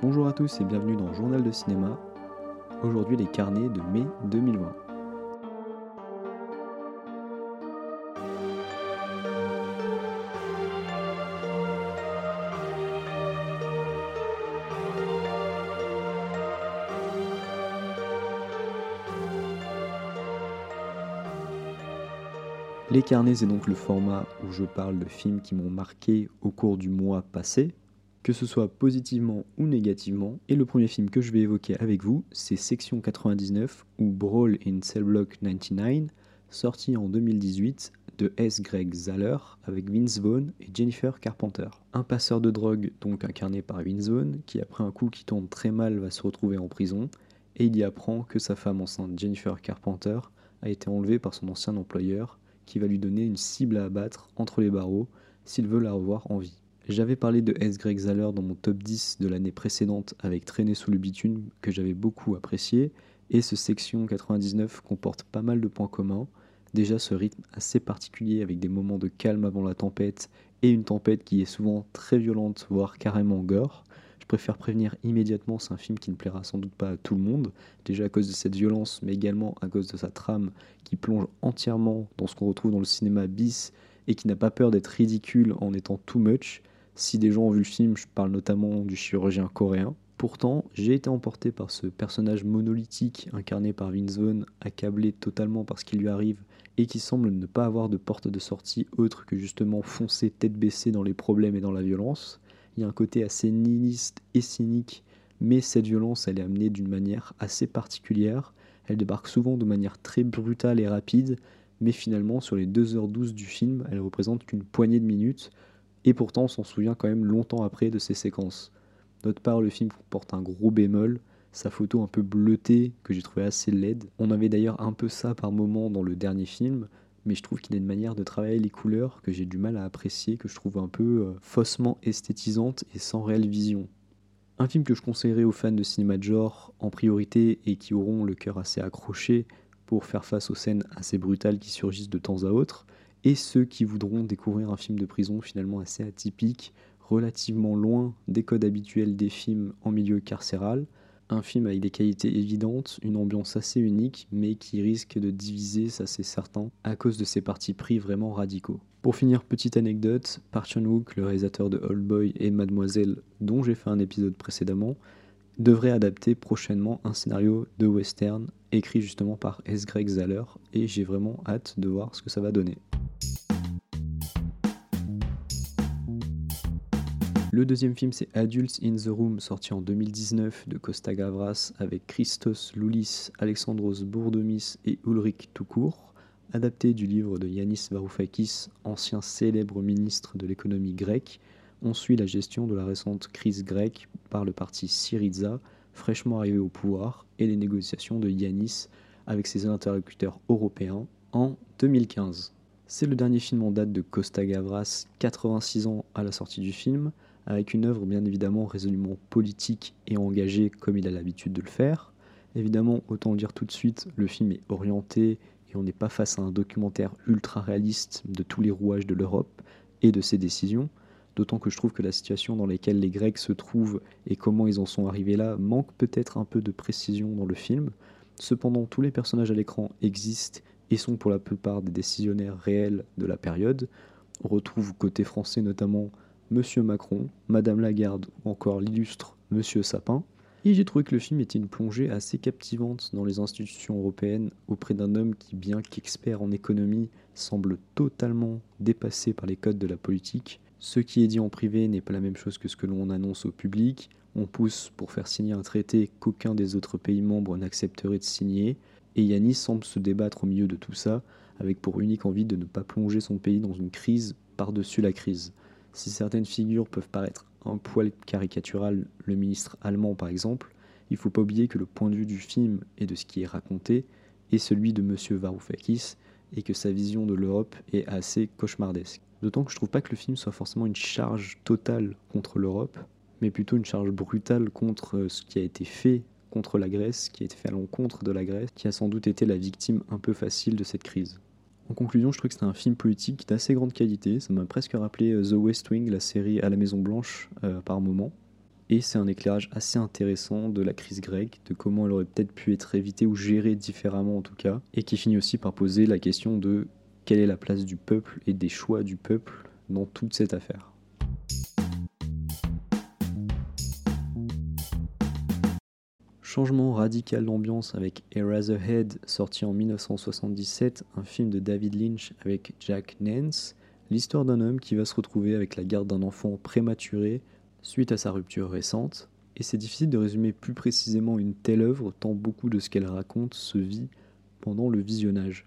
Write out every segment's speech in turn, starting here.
Bonjour à tous et bienvenue dans Journal de cinéma. Aujourd'hui les carnets de mai 2020. Les carnets, c'est donc le format où je parle de films qui m'ont marqué au cours du mois passé, que ce soit positivement ou négativement. Et le premier film que je vais évoquer avec vous, c'est Section 99 ou Brawl in Cell Block 99, sorti en 2018 de S. Greg Zahler avec Vince Vaughn et Jennifer Carpenter. Un passeur de drogue, donc incarné par Vince Vaughn, qui après un coup qui tourne très mal va se retrouver en prison, et il y apprend que sa femme enceinte Jennifer Carpenter a été enlevée par son ancien employeur qui va lui donner une cible à abattre entre les barreaux s'il veut la revoir en vie. J'avais parlé de S. Greg Zahler dans mon top 10 de l'année précédente avec Traîner sous le bitume que j'avais beaucoup apprécié et ce section 99 comporte pas mal de points communs. Déjà ce rythme assez particulier avec des moments de calme avant la tempête et une tempête qui est souvent très violente voire carrément gore préfère prévenir immédiatement, c'est un film qui ne plaira sans doute pas à tout le monde, déjà à cause de cette violence, mais également à cause de sa trame qui plonge entièrement dans ce qu'on retrouve dans le cinéma bis et qui n'a pas peur d'être ridicule en étant too much. Si des gens ont vu le film, je parle notamment du chirurgien coréen. Pourtant, j'ai été emporté par ce personnage monolithique incarné par Vince Vaughn, accablé totalement par ce qui lui arrive et qui semble ne pas avoir de porte de sortie autre que justement foncer tête baissée dans les problèmes et dans la violence. Il y a un côté assez nihiliste et cynique, mais cette violence, elle est amenée d'une manière assez particulière. Elle débarque souvent de manière très brutale et rapide, mais finalement, sur les 2h12 du film, elle représente qu'une poignée de minutes, et pourtant on s'en souvient quand même longtemps après de ces séquences. D'autre part, le film comporte un gros bémol, sa photo un peu bleutée, que j'ai trouvé assez laide. On avait d'ailleurs un peu ça par moment dans le dernier film, mais je trouve qu'il a une manière de travailler les couleurs que j'ai du mal à apprécier, que je trouve un peu euh, faussement esthétisante et sans réelle vision. Un film que je conseillerais aux fans de cinéma de genre en priorité et qui auront le cœur assez accroché pour faire face aux scènes assez brutales qui surgissent de temps à autre, et ceux qui voudront découvrir un film de prison finalement assez atypique, relativement loin des codes habituels des films en milieu carcéral, un film avec des qualités évidentes, une ambiance assez unique, mais qui risque de diviser, ça c'est certain, à cause de ses partis pris vraiment radicaux. Pour finir, petite anecdote, Park Chan-wook, le réalisateur de Old Boy et Mademoiselle, dont j'ai fait un épisode précédemment, devrait adapter prochainement un scénario de western écrit justement par S. Greg Zahler, et j'ai vraiment hâte de voir ce que ça va donner. Le deuxième film, c'est Adults in the Room, sorti en 2019 de Costa Gavras avec Christos Loulis, Alexandros Bourdomis et Ulrich Toucourt, adapté du livre de Yanis Varoufakis, ancien célèbre ministre de l'économie grecque. On suit la gestion de la récente crise grecque par le parti Syriza, fraîchement arrivé au pouvoir, et les négociations de Yanis avec ses interlocuteurs européens en 2015. C'est le dernier film en date de Costa Gavras, 86 ans à la sortie du film avec une œuvre bien évidemment résolument politique et engagée comme il a l'habitude de le faire. Évidemment, autant dire tout de suite, le film est orienté et on n'est pas face à un documentaire ultra réaliste de tous les rouages de l'Europe et de ses décisions, d'autant que je trouve que la situation dans laquelle les Grecs se trouvent et comment ils en sont arrivés là manque peut-être un peu de précision dans le film. Cependant, tous les personnages à l'écran existent et sont pour la plupart des décisionnaires réels de la période. On retrouve côté français notamment Monsieur Macron, Madame Lagarde ou encore l'illustre Monsieur Sapin. Et j'ai trouvé que le film était une plongée assez captivante dans les institutions européennes auprès d'un homme qui, bien qu'expert en économie, semble totalement dépassé par les codes de la politique. Ce qui est dit en privé n'est pas la même chose que ce que l'on annonce au public. On pousse pour faire signer un traité qu'aucun des autres pays membres n'accepterait de signer. Et Yanis semble se débattre au milieu de tout ça, avec pour unique envie de ne pas plonger son pays dans une crise par-dessus la crise. Si certaines figures peuvent paraître un poil caricatural, le ministre allemand par exemple, il ne faut pas oublier que le point de vue du film et de ce qui est raconté est celui de M. Varoufakis et que sa vision de l'Europe est assez cauchemardesque. D'autant que je trouve pas que le film soit forcément une charge totale contre l'Europe, mais plutôt une charge brutale contre ce qui a été fait contre la Grèce, qui a été fait à l'encontre de la Grèce, qui a sans doute été la victime un peu facile de cette crise. En conclusion, je trouve que c'était un film politique d'assez grande qualité. Ça m'a presque rappelé euh, The West Wing, la série à la Maison Blanche, euh, par moment. Et c'est un éclairage assez intéressant de la crise grecque, de comment elle aurait peut-être pu être évitée ou gérée différemment en tout cas, et qui finit aussi par poser la question de quelle est la place du peuple et des choix du peuple dans toute cette affaire. Changement radical d'ambiance avec Eraserhead, sorti en 1977, un film de David Lynch avec Jack Nance, l'histoire d'un homme qui va se retrouver avec la garde d'un enfant prématuré suite à sa rupture récente, et c'est difficile de résumer plus précisément une telle œuvre tant beaucoup de ce qu'elle raconte se vit pendant le visionnage.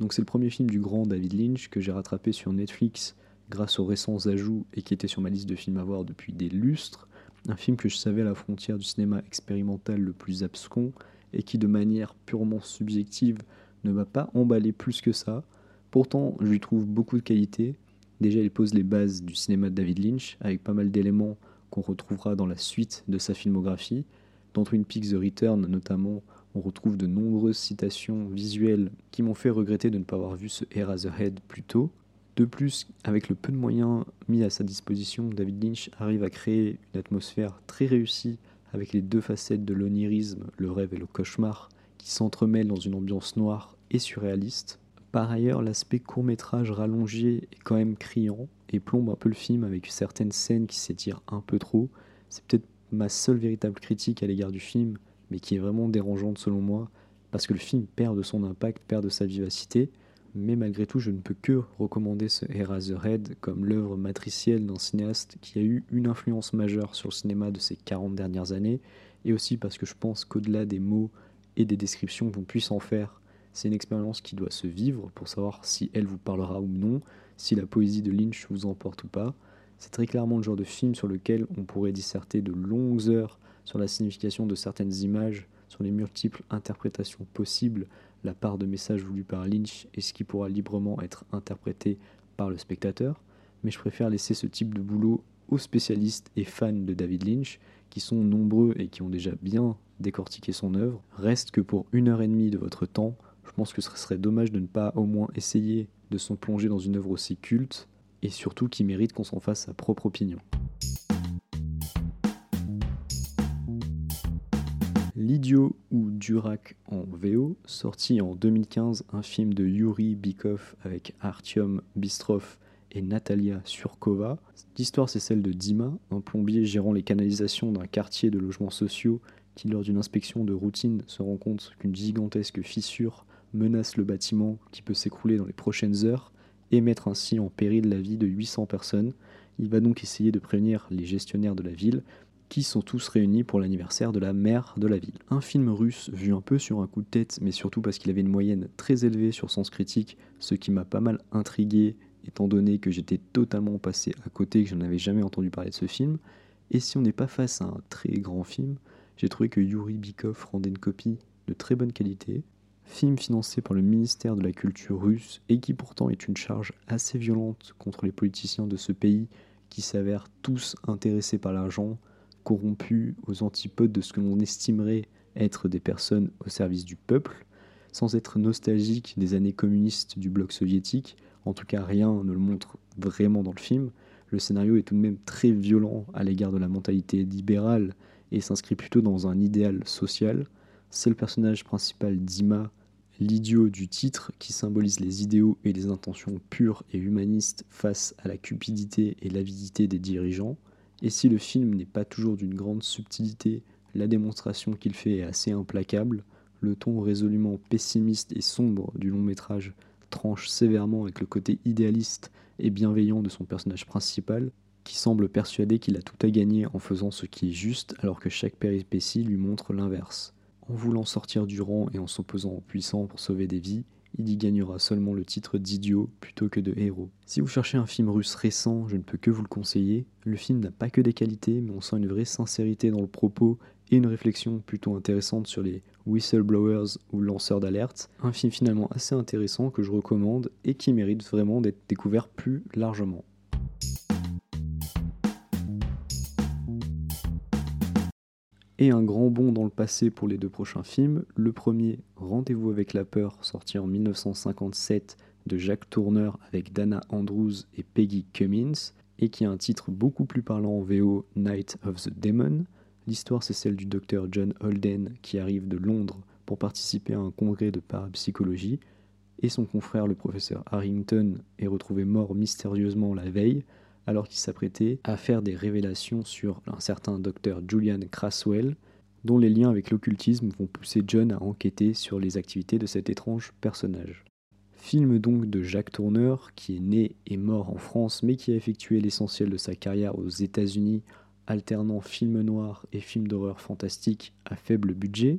Donc c'est le premier film du grand David Lynch que j'ai rattrapé sur Netflix grâce aux récents ajouts et qui était sur ma liste de films à voir depuis des lustres, un film que je savais à la frontière du cinéma expérimental le plus abscon et qui de manière purement subjective ne m'a pas emballé plus que ça. Pourtant, je lui trouve beaucoup de qualité. Déjà, il pose les bases du cinéma de David Lynch avec pas mal d'éléments qu'on retrouvera dans la suite de sa filmographie. Dans Twin Peaks The Return, notamment, on retrouve de nombreuses citations visuelles qui m'ont fait regretter de ne pas avoir vu ce Eraserhead plus tôt. De plus, avec le peu de moyens mis à sa disposition, David Lynch arrive à créer une atmosphère très réussie avec les deux facettes de l'onirisme, le rêve et le cauchemar, qui s'entremêlent dans une ambiance noire et surréaliste. Par ailleurs, l'aspect court-métrage rallongé est quand même criant et plombe un peu le film avec certaines scènes qui s'étirent un peu trop. C'est peut-être ma seule véritable critique à l'égard du film, mais qui est vraiment dérangeante selon moi, parce que le film perd de son impact, perd de sa vivacité, mais malgré tout, je ne peux que recommander ce Eraserhead comme l'œuvre matricielle d'un cinéaste qui a eu une influence majeure sur le cinéma de ces 40 dernières années, et aussi parce que je pense qu'au-delà des mots et des descriptions qu'on puisse en faire, c'est une expérience qui doit se vivre pour savoir si elle vous parlera ou non, si la poésie de Lynch vous emporte ou pas. C'est très clairement le genre de film sur lequel on pourrait disserter de longues heures sur la signification de certaines images, sur les multiples interprétations possibles la part de message voulu par Lynch et ce qui pourra librement être interprété par le spectateur, mais je préfère laisser ce type de boulot aux spécialistes et fans de David Lynch, qui sont nombreux et qui ont déjà bien décortiqué son œuvre. Reste que pour une heure et demie de votre temps, je pense que ce serait dommage de ne pas au moins essayer de s'en plonger dans une œuvre aussi culte, et surtout qui mérite qu'on s'en fasse sa propre opinion. L'idiot ou Durak en VO, sorti en 2015, un film de Yuri Bikov avec Artyom Bistrov et Natalia Surkova. L'histoire c'est celle de Dima, un plombier gérant les canalisations d'un quartier de logements sociaux qui lors d'une inspection de routine se rend compte qu'une gigantesque fissure menace le bâtiment qui peut s'écrouler dans les prochaines heures et mettre ainsi en péril la vie de 800 personnes. Il va donc essayer de prévenir les gestionnaires de la ville qui sont tous réunis pour l'anniversaire de la mère de la ville. Un film russe vu un peu sur un coup de tête, mais surtout parce qu'il avait une moyenne très élevée sur Sens Critique, ce qui m'a pas mal intrigué étant donné que j'étais totalement passé à côté, que je n'avais jamais entendu parler de ce film. Et si on n'est pas face à un très grand film, j'ai trouvé que Yuri Bikov rendait une copie de très bonne qualité. Film financé par le ministère de la Culture russe et qui pourtant est une charge assez violente contre les politiciens de ce pays qui s'avèrent tous intéressés par l'argent, corrompus aux antipodes de ce que l'on estimerait être des personnes au service du peuple, sans être nostalgique des années communistes du bloc soviétique, en tout cas rien ne le montre vraiment dans le film, le scénario est tout de même très violent à l'égard de la mentalité libérale et s'inscrit plutôt dans un idéal social. C'est le personnage principal Dima, l'idiot du titre, qui symbolise les idéaux et les intentions pures et humanistes face à la cupidité et l'avidité des dirigeants. Et si le film n'est pas toujours d'une grande subtilité, la démonstration qu'il fait est assez implacable, le ton résolument pessimiste et sombre du long métrage tranche sévèrement avec le côté idéaliste et bienveillant de son personnage principal, qui semble persuadé qu'il a tout à gagner en faisant ce qui est juste alors que chaque péripétie lui montre l'inverse. En voulant sortir du rang et en s'opposant aux puissants pour sauver des vies, il y gagnera seulement le titre d'idiot plutôt que de héros. Si vous cherchez un film russe récent, je ne peux que vous le conseiller. Le film n'a pas que des qualités, mais on sent une vraie sincérité dans le propos et une réflexion plutôt intéressante sur les whistleblowers ou lanceurs d'alerte. Un film finalement assez intéressant que je recommande et qui mérite vraiment d'être découvert plus largement. Et un grand bond dans le passé pour les deux prochains films. Le premier, Rendez-vous avec la peur, sorti en 1957 de Jacques Tourneur avec Dana Andrews et Peggy Cummins, et qui a un titre beaucoup plus parlant en VO, Night of the Demon. L'histoire c'est celle du docteur John Holden qui arrive de Londres pour participer à un congrès de parapsychologie et son confrère le professeur Harrington est retrouvé mort mystérieusement la veille alors qu'il s'apprêtait à faire des révélations sur un certain docteur Julian Craswell dont les liens avec l'occultisme vont pousser John à enquêter sur les activités de cet étrange personnage. Film donc de Jacques Tourneur, qui est né et mort en France, mais qui a effectué l'essentiel de sa carrière aux États-Unis, alternant film noir et film d'horreur fantastique à faible budget.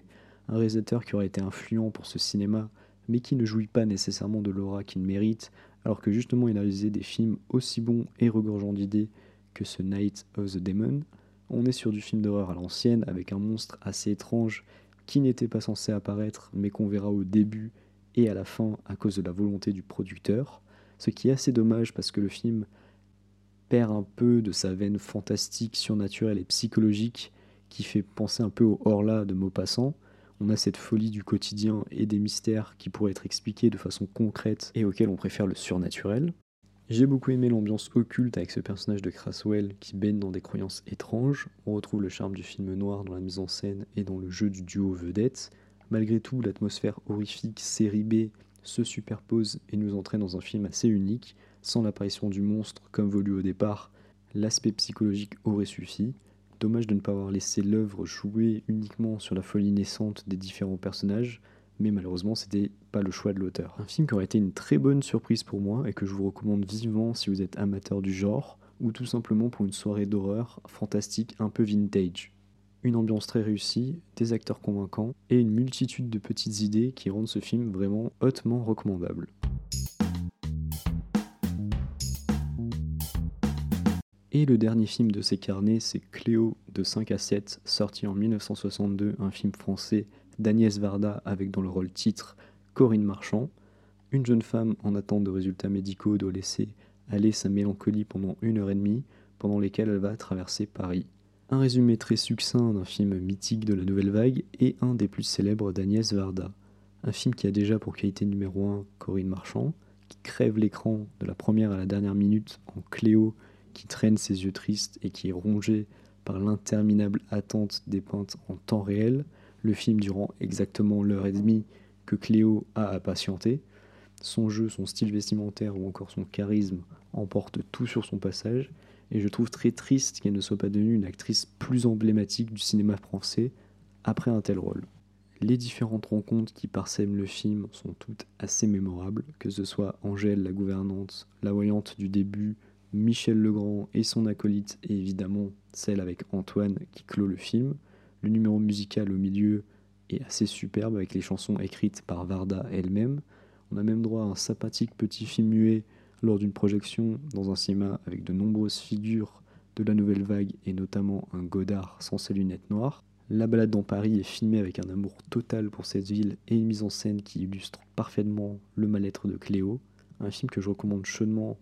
Un réalisateur qui aurait été influent pour ce cinéma, mais qui ne jouit pas nécessairement de l'aura qu'il mérite, alors que justement il a réalisé des films aussi bons et regorgeants d'idées que ce Night of the Demon. On est sur du film d'horreur à l'ancienne, avec un monstre assez étrange qui n'était pas censé apparaître, mais qu'on verra au début et à la fin à cause de la volonté du producteur, ce qui est assez dommage parce que le film perd un peu de sa veine fantastique, surnaturelle et psychologique qui fait penser un peu au Horla de Maupassant. On a cette folie du quotidien et des mystères qui pourraient être expliqués de façon concrète et auxquels on préfère le surnaturel. J'ai beaucoup aimé l'ambiance occulte avec ce personnage de Craswell qui baigne dans des croyances étranges. On retrouve le charme du film noir dans la mise en scène et dans le jeu du duo vedette. Malgré tout, l'atmosphère horrifique série B se superpose et nous entraîne dans un film assez unique. Sans l'apparition du monstre comme voulu au départ, l'aspect psychologique aurait suffi. Dommage de ne pas avoir laissé l'œuvre jouer uniquement sur la folie naissante des différents personnages, mais malheureusement c'était pas le choix de l'auteur. Un film qui aurait été une très bonne surprise pour moi et que je vous recommande vivement si vous êtes amateur du genre, ou tout simplement pour une soirée d'horreur fantastique un peu vintage une ambiance très réussie, des acteurs convaincants et une multitude de petites idées qui rendent ce film vraiment hautement recommandable. Et le dernier film de ces carnets, c'est Cléo de 5 à 7, sorti en 1962, un film français d'Agnès Varda avec dans le rôle titre Corinne Marchand. Une jeune femme en attente de résultats médicaux doit laisser aller sa mélancolie pendant une heure et demie, pendant lesquelles elle va traverser Paris un résumé très succinct d'un film mythique de la nouvelle vague et un des plus célèbres d'Agnès Varda. Un film qui a déjà pour qualité numéro 1 Corinne Marchand, qui crève l'écran de la première à la dernière minute en Cléo, qui traîne ses yeux tristes et qui est rongé par l'interminable attente dépeinte en temps réel, le film durant exactement l'heure et demie que Cléo a à patienter. Son jeu, son style vestimentaire ou encore son charisme emportent tout sur son passage, et je trouve très triste qu'elle ne soit pas devenue une actrice plus emblématique du cinéma français après un tel rôle. Les différentes rencontres qui parsèment le film sont toutes assez mémorables, que ce soit Angèle, la gouvernante, la voyante du début, Michel Legrand et son acolyte, et évidemment celle avec Antoine qui clôt le film. Le numéro musical au milieu est assez superbe avec les chansons écrites par Varda elle-même. On a même droit à un sympathique petit film muet lors d'une projection dans un cinéma avec de nombreuses figures de la nouvelle vague et notamment un Godard sans ses lunettes noires. La balade dans Paris est filmée avec un amour total pour cette ville et une mise en scène qui illustre parfaitement le mal-être de Cléo. Un film que je recommande chaudement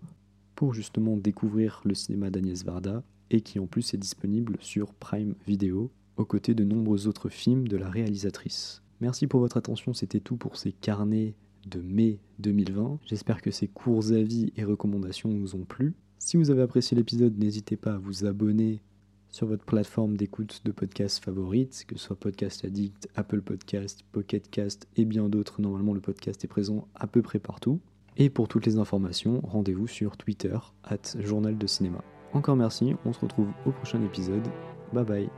pour justement découvrir le cinéma d'Agnès Varda et qui en plus est disponible sur Prime Video aux côtés de nombreux autres films de la réalisatrice. Merci pour votre attention, c'était tout pour ces carnets de mai 2020. J'espère que ces courts avis et recommandations vous ont plu. Si vous avez apprécié l'épisode, n'hésitez pas à vous abonner sur votre plateforme d'écoute de podcast favorite, que ce soit Podcast Addict, Apple Podcast, Pocket Cast et bien d'autres. Normalement, le podcast est présent à peu près partout. Et pour toutes les informations, rendez-vous sur Twitter, at Journal de Cinéma. Encore merci, on se retrouve au prochain épisode. Bye bye.